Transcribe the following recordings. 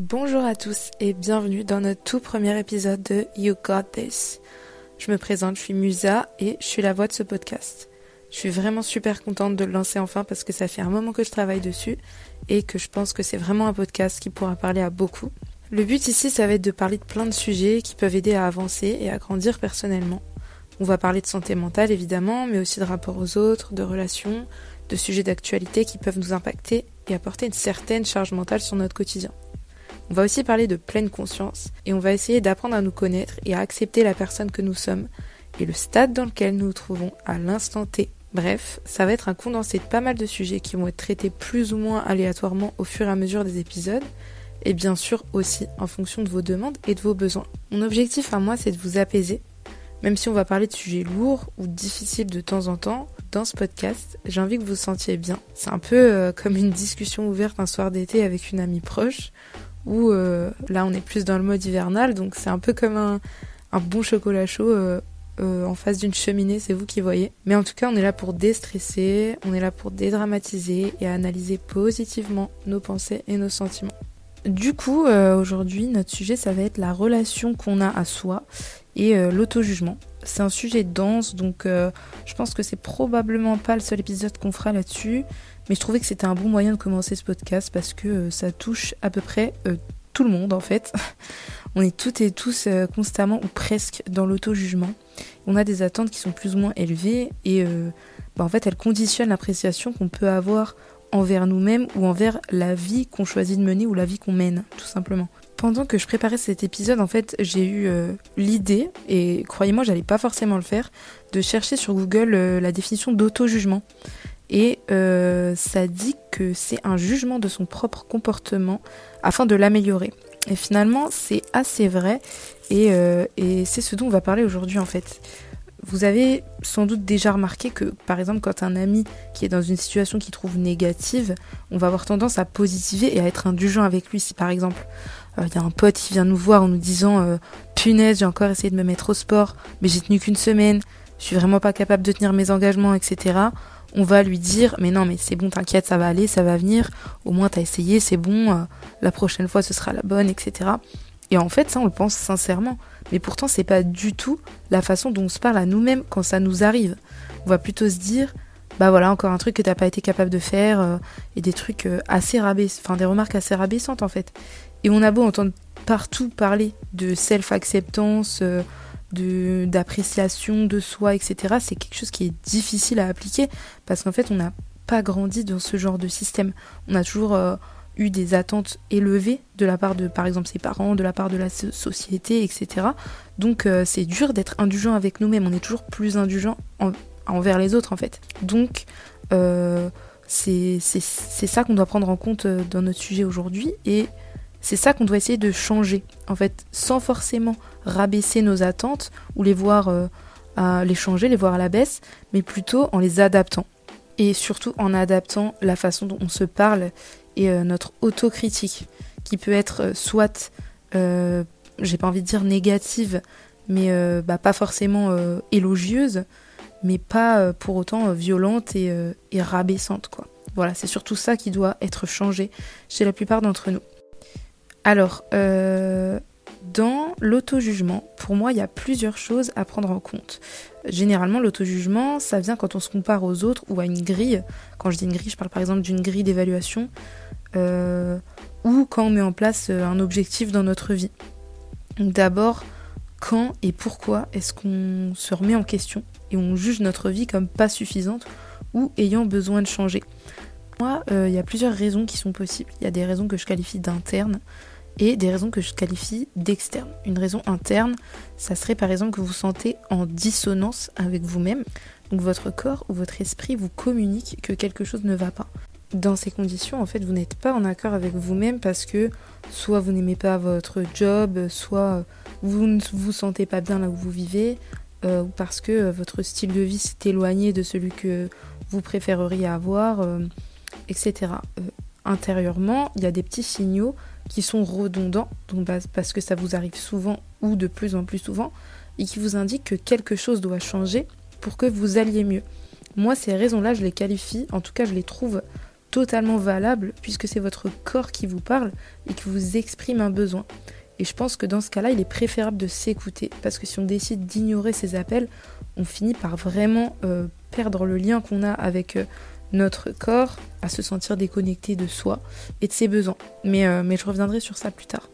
Bonjour à tous et bienvenue dans notre tout premier épisode de You Got This. Je me présente, je suis Musa et je suis la voix de ce podcast. Je suis vraiment super contente de le lancer enfin parce que ça fait un moment que je travaille dessus et que je pense que c'est vraiment un podcast qui pourra parler à beaucoup. Le but ici, ça va être de parler de plein de sujets qui peuvent aider à avancer et à grandir personnellement. On va parler de santé mentale évidemment, mais aussi de rapport aux autres, de relations, de sujets d'actualité qui peuvent nous impacter et apporter une certaine charge mentale sur notre quotidien. On va aussi parler de pleine conscience et on va essayer d'apprendre à nous connaître et à accepter la personne que nous sommes et le stade dans lequel nous nous trouvons à l'instant T. Bref, ça va être un condensé de pas mal de sujets qui vont être traités plus ou moins aléatoirement au fur et à mesure des épisodes et bien sûr aussi en fonction de vos demandes et de vos besoins. Mon objectif à moi c'est de vous apaiser, même si on va parler de sujets lourds ou difficiles de temps en temps, dans ce podcast, j'ai envie que vous vous sentiez bien. C'est un peu euh, comme une discussion ouverte un soir d'été avec une amie proche, où euh, là on est plus dans le mode hivernal, donc c'est un peu comme un, bon chocolat chaud euh, en face d'une cheminée, c'est vous qui voyez. Mais en tout cas, on est là pour déstresser, on est là pour dédramatiser et analyser positivement nos pensées et nos sentiments. Du coup, aujourd'hui, notre sujet, ça va être la relation qu'on a à soi et l'auto-jugement. C'est un sujet dense, donc euh, je pense que c'est probablement pas le seul épisode qu'on fera là-dessus. Mais je trouvais que c'était un bon moyen de commencer ce podcast parce que euh, ça touche à peu près euh, tout le monde en fait. On est toutes et tous constamment ou presque dans l'auto-jugement. On a des attentes qui sont plus ou moins élevées et bah, en fait elles conditionnent l'appréciation qu'on peut avoir envers nous-mêmes ou envers la vie qu'on choisit de mener ou la vie qu'on mène, tout simplement. Pendant que je préparais cet épisode, en fait, j'ai eu euh, l'idée, et croyez-moi, j'allais pas forcément le faire, de chercher sur Google euh, la définition d'auto-jugement. Et euh, ça dit que c'est un jugement de son propre comportement afin de l'améliorer. Et finalement, c'est assez vrai, et, et c'est ce dont on va parler aujourd'hui en fait. Vous avez sans doute déjà remarqué que, par exemple, quand un ami qui est dans une situation qu'il trouve négative, on va avoir tendance à positiver et à être indulgent avec lui. Si par exemple, il euh, y a un pote qui vient nous voir en nous disant euh, punaise, j'ai encore essayé de me mettre au sport, mais j'ai tenu qu'une semaine, je suis vraiment pas capable de tenir mes engagements, etc. On va lui dire mais non mais c'est bon, t'inquiète, ça va aller, ça va venir, au moins t'as essayé, c'est bon, euh, la prochaine fois ce sera la bonne, etc. Et en fait, ça, on le pense sincèrement. Mais pourtant, c'est pas du tout la façon dont on se parle à nous-mêmes quand ça nous arrive. On va plutôt se dire, bah voilà, encore un truc que t'as pas été capable de faire, et des trucs assez rabaissants, enfin des remarques assez rabaissantes en fait. Et on a beau entendre partout parler de self-acceptance, euh, d'appréciation de soi, etc. C'est quelque chose qui est difficile à appliquer parce qu'en fait, on n'a pas grandi dans ce genre de système. On a toujours euh, eu des attentes élevées de la part de, par exemple, ses parents, de la part de la société, etc. Donc, euh, c'est dur d'être indulgent avec nous-mêmes. On est toujours plus indulgent envers les autres, en fait. Donc, c'est ça qu'on doit prendre en compte dans notre sujet aujourd'hui. Et c'est ça qu'on doit essayer de changer, en fait, sans forcément rabaisser nos attentes ou les voir euh, les changer, les voir à la baisse, mais plutôt en les adaptant. Et surtout en adaptant la façon dont on se parle et euh, notre autocritique, qui peut être euh, soit, j'ai pas envie de dire négative, mais bah, pas forcément élogieuse, mais pas pour autant violente et, et rabaissante, quoi. Voilà, c'est surtout ça qui doit être changé chez la plupart d'entre nous. Alors, euh, dans l'auto-jugement, pour moi, il y a plusieurs choses à prendre en compte. Généralement, l'auto-jugement, ça vient quand on se compare aux autres ou à une grille. Quand je dis une grille, je parle par exemple d'une grille d'évaluation. Euh, ou quand on met en place euh, un objectif dans notre vie. D'abord, quand et pourquoi est-ce qu'on se remet en question et on juge notre vie comme pas suffisante ou ayant besoin de changer? Moi, il y a plusieurs raisons qui sont possibles. Il y a des raisons que je qualifie d'internes, et des raisons que je qualifie d'externes. Une raison interne, ça serait par exemple que vous sentez en dissonance avec vous-même. Donc votre corps ou votre esprit vous communique que quelque chose ne va pas. Dans ces conditions, en fait, vous n'êtes pas en accord avec vous-même parce que soit vous n'aimez pas votre job, soit vous ne vous sentez pas bien là où vous vivez, euh, ou parce que votre style de vie s'est éloigné de celui que vous préféreriez avoir, euh, etc. Euh, intérieurement, il y a des petits signaux qui sont redondants, parce que ça vous arrive souvent ou de plus en plus souvent, et qui vous indiquent que quelque chose doit changer pour que vous alliez mieux. Moi, ces raisons-là, je les qualifie, en tout cas, je les trouve totalement valable puisque c'est votre corps qui vous parle et qui vous exprime un besoin. Et je pense que dans ce cas-là, il est préférable de s'écouter parce que si on décide d'ignorer ces appels, on finit par vraiment euh, perdre le lien qu'on a avec euh, notre corps, à se sentir déconnecté de soi et de ses besoins. Mais, euh, mais je reviendrai sur ça plus tard.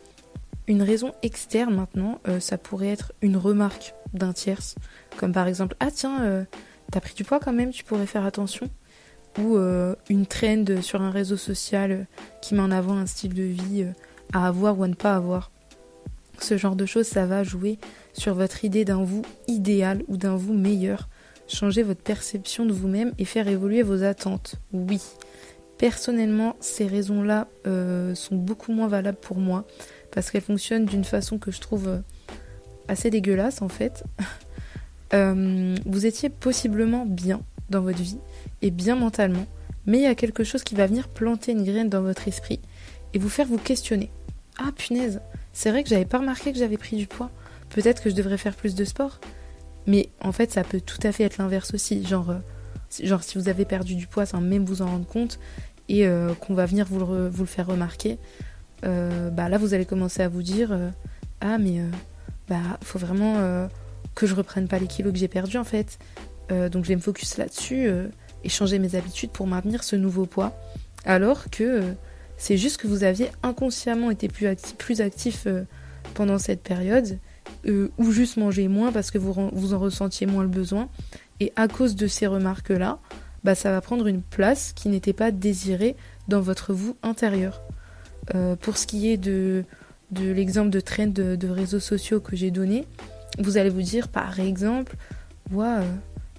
Une raison externe maintenant, ça pourrait être une remarque d'un tierce, comme par exemple Ah tiens, t'as pris du poids quand même, tu pourrais faire attention ou une trend sur un réseau social qui met en avant un style de vie à avoir ou à ne pas avoir. Ce genre de choses, ça va jouer sur votre idée d'un vous idéal ou d'un vous meilleur, changer votre perception de vous-même et faire évoluer vos attentes. Oui. Personnellement, ces raisons-là euh, sont beaucoup moins valables pour moi parce qu'elles fonctionnent d'une façon que je trouve euh, assez dégueulasse en fait. Euh, vous étiez possiblement bien dans votre vie et bien mentalement, mais il y a quelque chose qui va venir planter une graine dans votre esprit et vous faire vous questionner. Ah punaise, c'est vrai que j'avais pas remarqué que j'avais pris du poids. Peut-être que je devrais faire plus de sport. Mais en fait, ça peut tout à fait être l'inverse aussi. Genre, euh, genre, si vous avez perdu du poids sans même vous en rendre compte et euh, qu'on va venir vous le, vous le faire remarquer, euh, bah là, vous allez commencer à vous dire Ah, mais bah, faut vraiment que je reprenne pas les kilos que j'ai perdus en fait. donc, je vais me focus là-dessus et changer mes habitudes pour maintenir ce nouveau poids. Alors que c'est juste que vous aviez inconsciemment été plus actif, plus actif pendant cette période, euh, ou juste mangé moins parce que vous, vous en ressentiez moins le besoin. Et à cause de ces remarques-là, bah, ça va prendre une place qui n'était pas désirée dans votre vous intérieur. Euh, pour ce qui est de, de l'exemple de trend de, réseaux sociaux que j'ai donné, vous allez vous dire par exemple, ouais,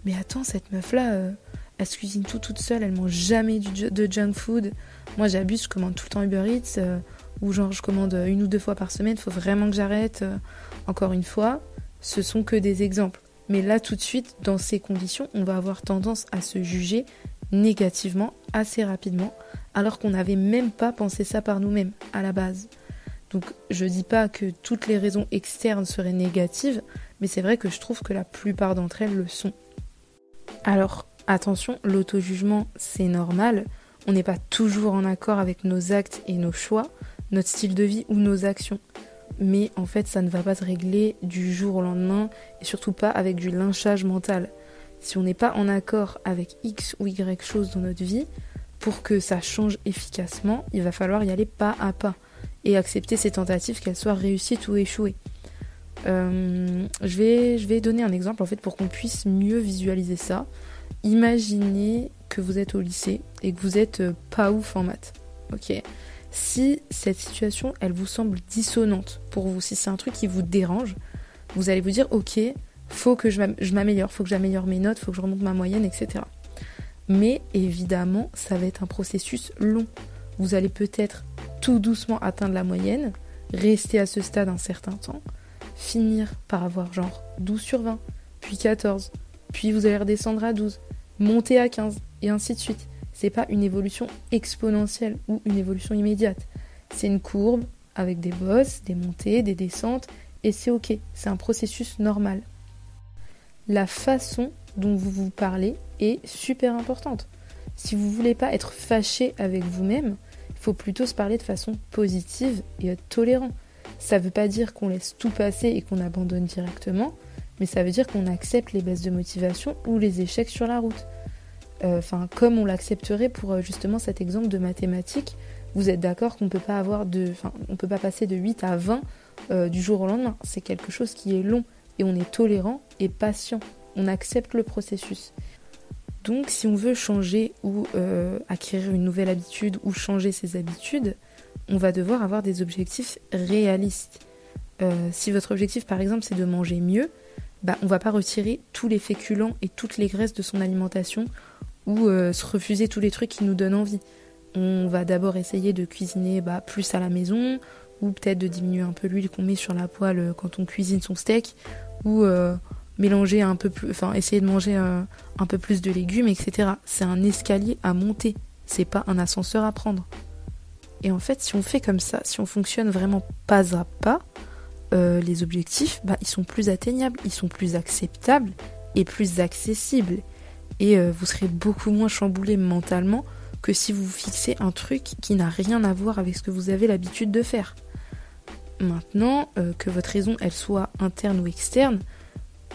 mais attends, cette meuf-là, elle se cuisine tout toute seule, elle mange jamais du, de junk food. Moi j'abuse, je commande tout le temps Uber Eats, euh, ou genre je commande une ou deux fois par semaine, faut vraiment que j'arrête. Encore une fois, ce sont que des exemples. Mais là tout de suite, dans ces conditions, on va avoir tendance à se juger négativement assez rapidement, alors qu'on n'avait même pas pensé ça par nous-mêmes à la base. Donc je dis pas que toutes les raisons externes seraient négatives, mais c'est vrai que je trouve que la plupart d'entre elles le sont. Alors Attention, l'auto-jugement, c'est normal. On n'est pas toujours en accord avec nos actes et nos choix, notre style de vie ou nos actions. Mais en fait, ça ne va pas se régler du jour au lendemain et surtout pas avec du lynchage mental. Si on n'est pas en accord avec X ou Y chose dans notre vie, pour que ça change efficacement, il va falloir y aller pas à pas et accepter ces tentatives, qu'elles soient réussies ou échouées. Euh, je, vais, je vais donner un exemple en fait pour qu'on puisse mieux visualiser ça. Imaginez que vous êtes au lycée et que vous êtes euh, pas ouf en maths. Ok? Si cette situation, elle vous semble dissonante pour vous, si c'est un truc qui vous dérange, vous allez vous dire ok, faut que je m'améliore, faut que j'améliore mes notes, faut que je remonte ma moyenne, etc. Mais évidemment, ça va être un processus long. Vous allez peut-être tout doucement atteindre la moyenne, rester à ce stade un certain temps, finir par avoir genre 12 sur 20, puis 14, puis vous allez redescendre à 12, monter à 15, et ainsi de suite. C'est pas une évolution exponentielle ou une évolution immédiate. C'est une courbe avec des bosses, des montées, des descentes, et c'est ok, c'est un processus normal. La façon dont vous vous parlez est super importante. Si vous voulez pas être fâché avec vous-même, il faut plutôt se parler de façon positive et être tolérant. Ça ne veut pas dire qu'on laisse tout passer et qu'on abandonne directement, mais ça veut dire qu'on accepte les baisses de motivation ou les échecs sur la route. Euh, enfin, comme on l'accepterait pour euh, justement cet exemple de mathématiques, vous êtes d'accord qu'on on peut pas passer de 8 à 20 euh, du jour au lendemain. C'est quelque chose qui est long et on est tolérant et patient. On accepte le processus. Donc, si on veut changer ou acquérir une nouvelle habitude ou changer ses habitudes, on va devoir avoir des objectifs réalistes. si votre objectif, par exemple, c'est de manger mieux, bah, on va pas retirer tous les féculents et toutes les graisses de son alimentation ou euh, se refuser tous les trucs qui nous donnent envie. On va d'abord essayer de cuisiner bah, plus à la maison ou peut-être de diminuer un peu l'huile qu'on met sur la poêle euh, quand on cuisine son steak ou euh, mélanger un peu plus, enfin essayer de manger un peu plus de légumes, etc. C'est un escalier à monter, c'est pas un ascenseur à prendre. Et en fait, si on fait comme ça, si on fonctionne vraiment pas à pas, les objectifs, bah, ils sont plus atteignables, ils sont plus acceptables et plus accessibles. Et euh, vous serez beaucoup moins chamboulé mentalement que si vous fixez un truc qui n'a rien à voir avec ce que vous avez l'habitude de faire. Maintenant, euh, que votre raison, elle soit interne ou externe,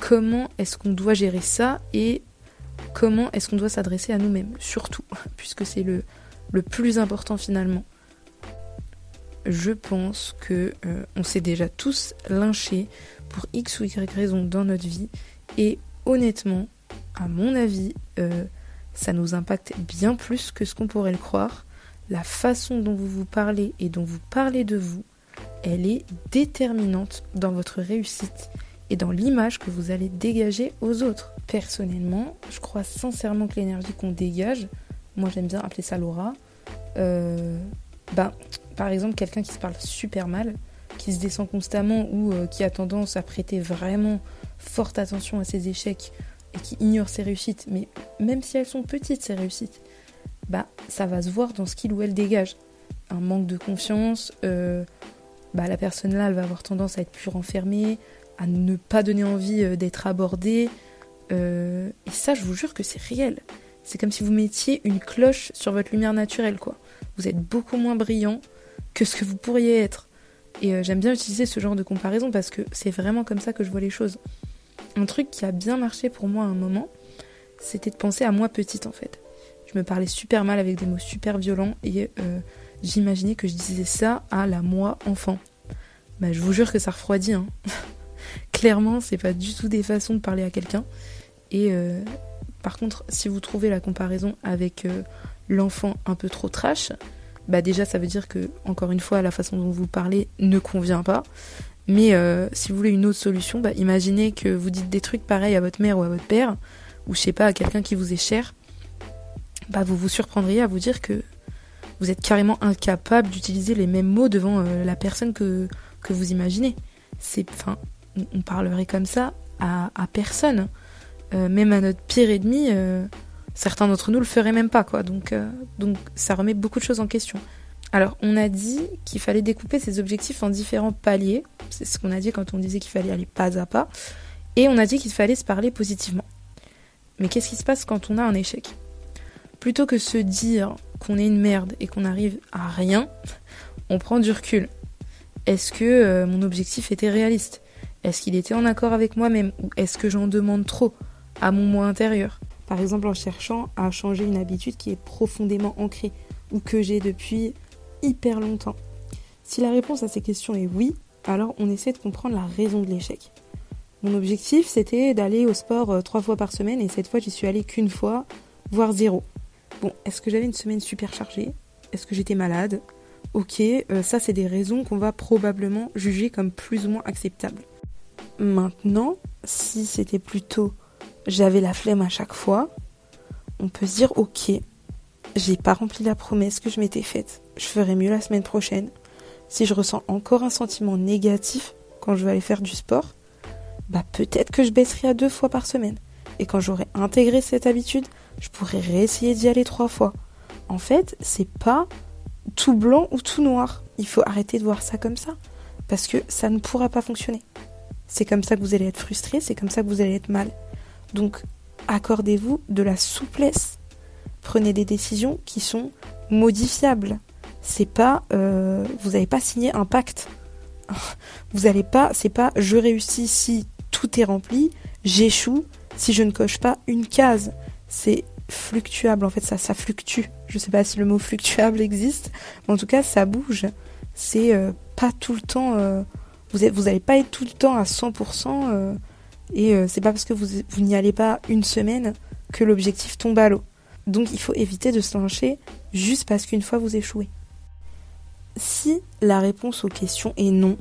comment est-ce qu'on doit gérer ça et comment est-ce qu'on doit s'adresser à nous-mêmes, surtout, puisque c'est le, plus important finalement. Je pense que euh, on s'est déjà tous lynchés pour X ou Y raison dans notre vie et honnêtement, à mon avis, euh, ça nous impacte bien plus que ce qu'on pourrait le croire. La façon dont vous vous parlez et dont vous parlez de vous, elle est déterminante dans votre réussite et dans l'image que vous allez dégager aux autres. Personnellement, je crois sincèrement que l'énergie qu'on dégage, moi j'aime bien appeler ça l'aura, euh, bah, par exemple quelqu'un qui se parle super mal, qui se descend constamment ou euh, qui a tendance à prêter vraiment forte attention à ses échecs et qui ignore ses réussites, mais même si elles sont petites ces réussites, bah ça va se voir dans ce qu'il ou elle dégage. Un manque de confiance, euh, bah la personne là elle va avoir tendance à être plus renfermée, à ne pas donner envie euh, d'être abordée. Euh, et ça je vous jure que c'est réel. C'est comme si vous mettiez une cloche sur votre lumière naturelle quoi. Vous êtes beaucoup moins brillant que ce que vous pourriez être. Et j'aime bien utiliser ce genre de comparaison parce que c'est vraiment comme ça que je vois les choses. Un truc qui a bien marché pour moi à un moment, c'était de penser à moi petite en fait. Je me parlais super mal avec des mots super violents et euh, j'imaginais que je disais ça à la moi enfant. Bah, je vous jure que ça refroidit. Hein. Clairement, c'est pas du tout des façons de parler à quelqu'un. Et euh, par contre, si vous trouvez la comparaison avec euh, l'enfant un peu trop trash, bah déjà ça veut dire que, encore une fois, la façon dont vous parlez ne convient pas. Mais euh, si vous voulez une autre solution, bah, imaginez que vous dites des trucs pareils à votre mère ou à votre père, ou je sais pas, à quelqu'un qui vous est cher, bah, vous vous surprendriez à vous dire que vous êtes carrément incapable d'utiliser les mêmes mots devant euh, la personne que, que vous imaginez. C'est, enfin, on parlerait comme ça à, personne. Euh, même à notre pire ennemi, certains d'entre nous le feraient même pas, quoi. Donc, donc ça remet beaucoup de choses en question. Alors, on a dit qu'il fallait découper ses objectifs en différents paliers. C'est ce qu'on a dit quand on disait qu'il fallait aller pas à pas. Et on a dit qu'il fallait se parler positivement. Mais qu'est-ce qui se passe quand on a un échec? Plutôt que se dire qu'on est une merde et qu'on n'arrive à rien, on prend du recul. Est-ce que euh, mon objectif était réaliste? Est-ce qu'il était en accord avec moi-même? Ou est-ce que j'en demande trop à mon moi intérieur? Par exemple en cherchant à changer une habitude qui est profondément ancrée ou que j'ai depuis hyper longtemps Si la réponse à ces questions est oui, alors on essaie de comprendre la raison de l'échec. Mon objectif, c'était d'aller au sport euh, trois fois par semaine et cette fois, j'y suis allée qu'une fois, voire zéro. Bon, est-ce que j'avais une semaine super chargée? Est-ce que j'étais malade? Ok, euh, ça, c'est des raisons qu'on va probablement juger comme plus ou moins acceptables. Maintenant, si c'était plutôt j'avais la flemme à chaque fois, on peut se dire ok, j'ai pas rempli la promesse que je m'étais faite. Je ferai mieux la semaine prochaine. Si je ressens encore un sentiment négatif quand je vais aller faire du sport, bah peut-être que je baisserai à deux fois par semaine. Et quand j'aurai intégré cette habitude, je pourrai réessayer d'y aller trois fois. En fait, c'est pas tout blanc ou tout noir. Il faut arrêter de voir ça comme ça. Parce que ça ne pourra pas fonctionner. C'est comme ça que vous allez être frustré, c'est comme ça que vous allez être mal. Donc, accordez-vous de la souplesse prenez des décisions qui sont modifiables. C'est pas, euh, vous n'avez pas signé un pacte. Vous n'allez pas, c'est pas je réussis si tout est rempli, j'échoue si je ne coche pas une case. C'est fluctuable en fait, ça, ça fluctue. Je sais pas si le mot fluctuable existe, mais en tout cas ça bouge. C'est euh, pas tout le temps, euh, vous n'allez pas être tout le temps à 100%, et c'est pas parce que vous, vous n'y allez pas une semaine que l'objectif tombe à l'eau. Donc il faut éviter de se lancer juste parce qu'une fois vous échouez. Si la réponse aux questions est non,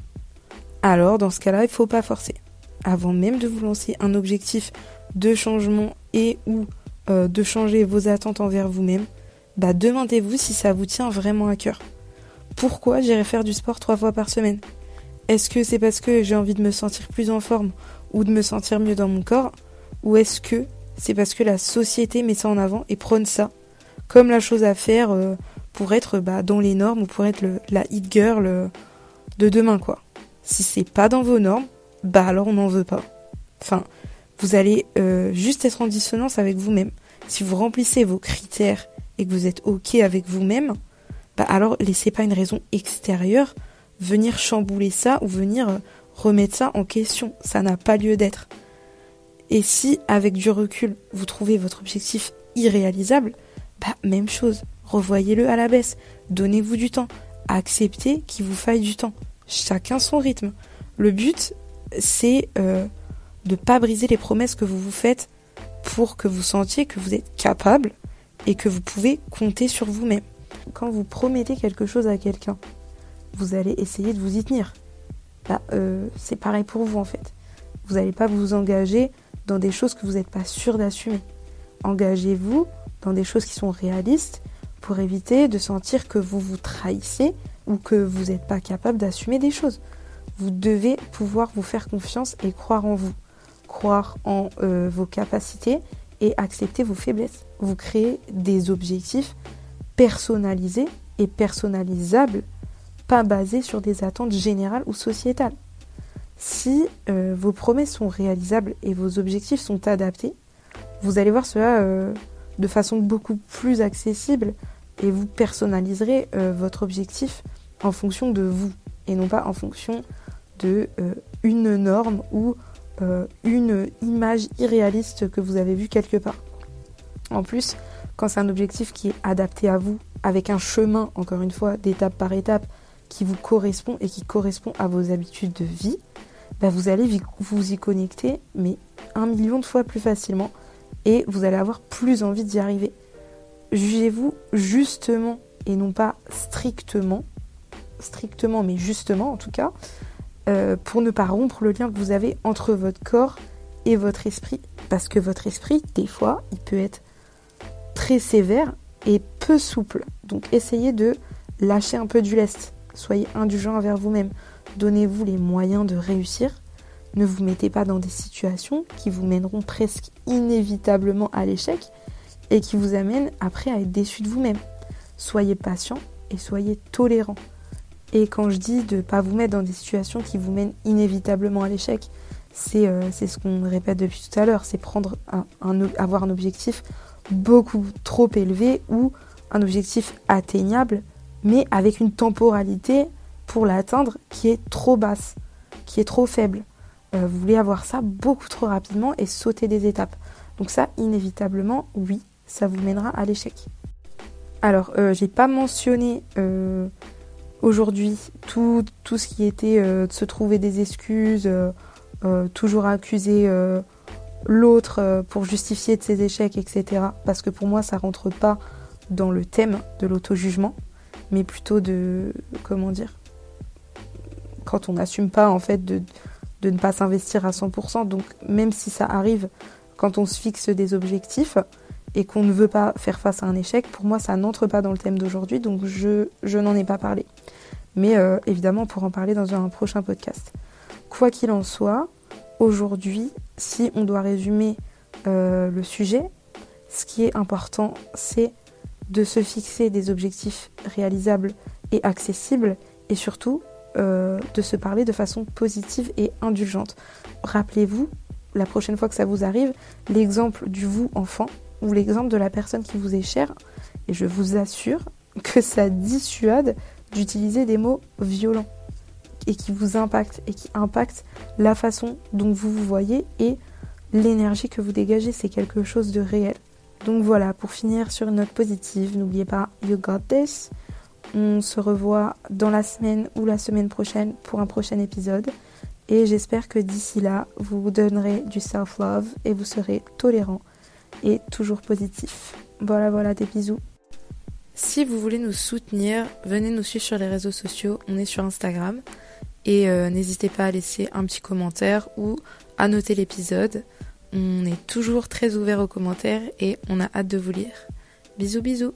alors dans ce cas-là, il ne faut pas forcer. Avant même de vous lancer un objectif de changement et ou euh, de changer vos attentes envers vous-même, bah demandez-vous si ça vous tient vraiment à cœur. Pourquoi j'irai faire du sport trois fois par semaine? Est-ce que c'est parce que j'ai envie de me sentir plus en forme ou de me sentir mieux dans mon corps? Ou est-ce que c'est parce que la société met ça en avant et prône ça comme la chose à faire euh, pour être bah, dans les normes ou pour être la hit girl euh, de demain quoi. Si c'est pas dans vos normes, bah alors on n'en veut pas. Enfin, vous allez euh, juste être en dissonance avec vous-même. Si vous remplissez vos critères et que vous êtes ok avec vous-même, bah alors laissez pas une raison extérieure venir chambouler ça ou venir remettre ça en question. Ça n'a pas lieu d'être. Et si, avec du recul, vous trouvez votre objectif irréalisable, bah même chose. Revoyez-le à la baisse. Donnez-vous du temps. Acceptez qu'il vous faille du temps. Chacun son rythme. Le but, c'est euh, de ne pas briser les promesses que vous vous faites pour que vous sentiez que vous êtes capable et que vous pouvez compter sur vous-même. Quand vous promettez quelque chose à quelqu'un, vous allez essayer de vous y tenir. Bah, euh, c'est pareil pour vous en fait. Vous n'allez pas vous engager dans des choses que vous n'êtes pas sûr d'assumer. Engagez-vous dans des choses qui sont réalistes pour éviter de sentir que vous vous trahissez ou que vous n'êtes pas capable d'assumer des choses. Vous devez pouvoir vous faire confiance et croire en vous, croire en euh, vos capacités et accepter vos faiblesses. Vous créez des objectifs personnalisés et personnalisables pas basé sur des attentes générales ou sociétales. Si euh, vos promesses sont réalisables et vos objectifs sont adaptés, vous allez voir cela euh, de façon beaucoup plus accessible et vous personnaliserez euh, votre objectif en fonction de vous et non pas en fonction de une norme ou une image irréaliste que vous avez vue quelque part. En plus, quand c'est un objectif qui est adapté à vous, avec un chemin, encore une fois, d'étape par étape, qui vous correspond et qui correspond à vos habitudes de vie, bah, vous allez vous y connecter, mais un million de fois plus facilement, et vous allez avoir plus envie d'y arriver. Jugez-vous justement et non pas strictement, strictement mais justement en tout cas, euh, pour ne pas rompre le lien que vous avez entre votre corps et votre esprit. Parce que votre esprit, des fois, il peut être très sévère et peu souple. Donc essayez de lâcher un peu du lest. Soyez indulgent envers vous-même. Donnez-vous les moyens de réussir. Ne vous mettez pas dans des situations qui vous mèneront presque inévitablement à l'échec et qui vous amènent après à être déçu de vous-même. Soyez patient et soyez tolérant. Et quand je dis de ne pas vous mettre dans des situations qui vous mènent inévitablement à l'échec, c'est euh, ce qu'on répète depuis tout à l'heure, c'est prendre avoir un objectif beaucoup trop élevé ou un objectif atteignable mais avec une temporalité pour l'atteindre qui est trop basse, qui est trop faible. Euh, vous voulez avoir ça beaucoup trop rapidement et sauter des étapes. Donc ça, inévitablement, oui, ça vous mènera à l'échec. Alors, euh, j'ai pas mentionné euh, aujourd'hui tout, tout, ce qui était de se trouver des excuses, toujours accuser l'autre pour justifier de ses échecs, etc. Parce que pour moi, ça rentre pas dans le thème de l'auto-jugement mais plutôt de comment dire quand on n'assume pas en fait de, de ne pas s'investir à 100%. Donc même si ça arrive quand on se fixe des objectifs et qu'on ne veut pas faire face à un échec, pour moi ça n'entre pas dans le thème d'aujourd'hui, donc je, je n'en ai pas parlé. Mais euh, évidemment pour en parler dans un prochain podcast. Quoi qu'il en soit, aujourd'hui, si on doit résumer euh, le sujet, ce qui est important, c'est de se fixer des objectifs réalisables et accessibles et surtout euh, de se parler de façon positive et indulgente. Rappelez-vous, la prochaine fois que ça vous arrive, l'exemple du vous enfant ou l'exemple de la personne qui vous est chère et je vous assure que ça dissuade d'utiliser des mots violents et qui vous impactent et qui impactent la façon dont vous vous voyez et l'énergie que vous dégagez, c'est quelque chose de réel. Donc voilà, pour finir sur une note positive, n'oubliez pas, you got this. On se revoit dans la semaine ou la semaine prochaine pour un prochain épisode. Et j'espère que d'ici là, vous vous donnerez du self-love et vous serez tolérant et toujours positif. Voilà, voilà, des bisous. Si vous voulez nous soutenir, venez nous suivre sur les réseaux sociaux. On est sur Instagram. Et euh, n'hésitez pas à laisser un petit commentaire ou à noter l'épisode. On est toujours très ouvert aux commentaires et on a hâte de vous lire. Bisous bisous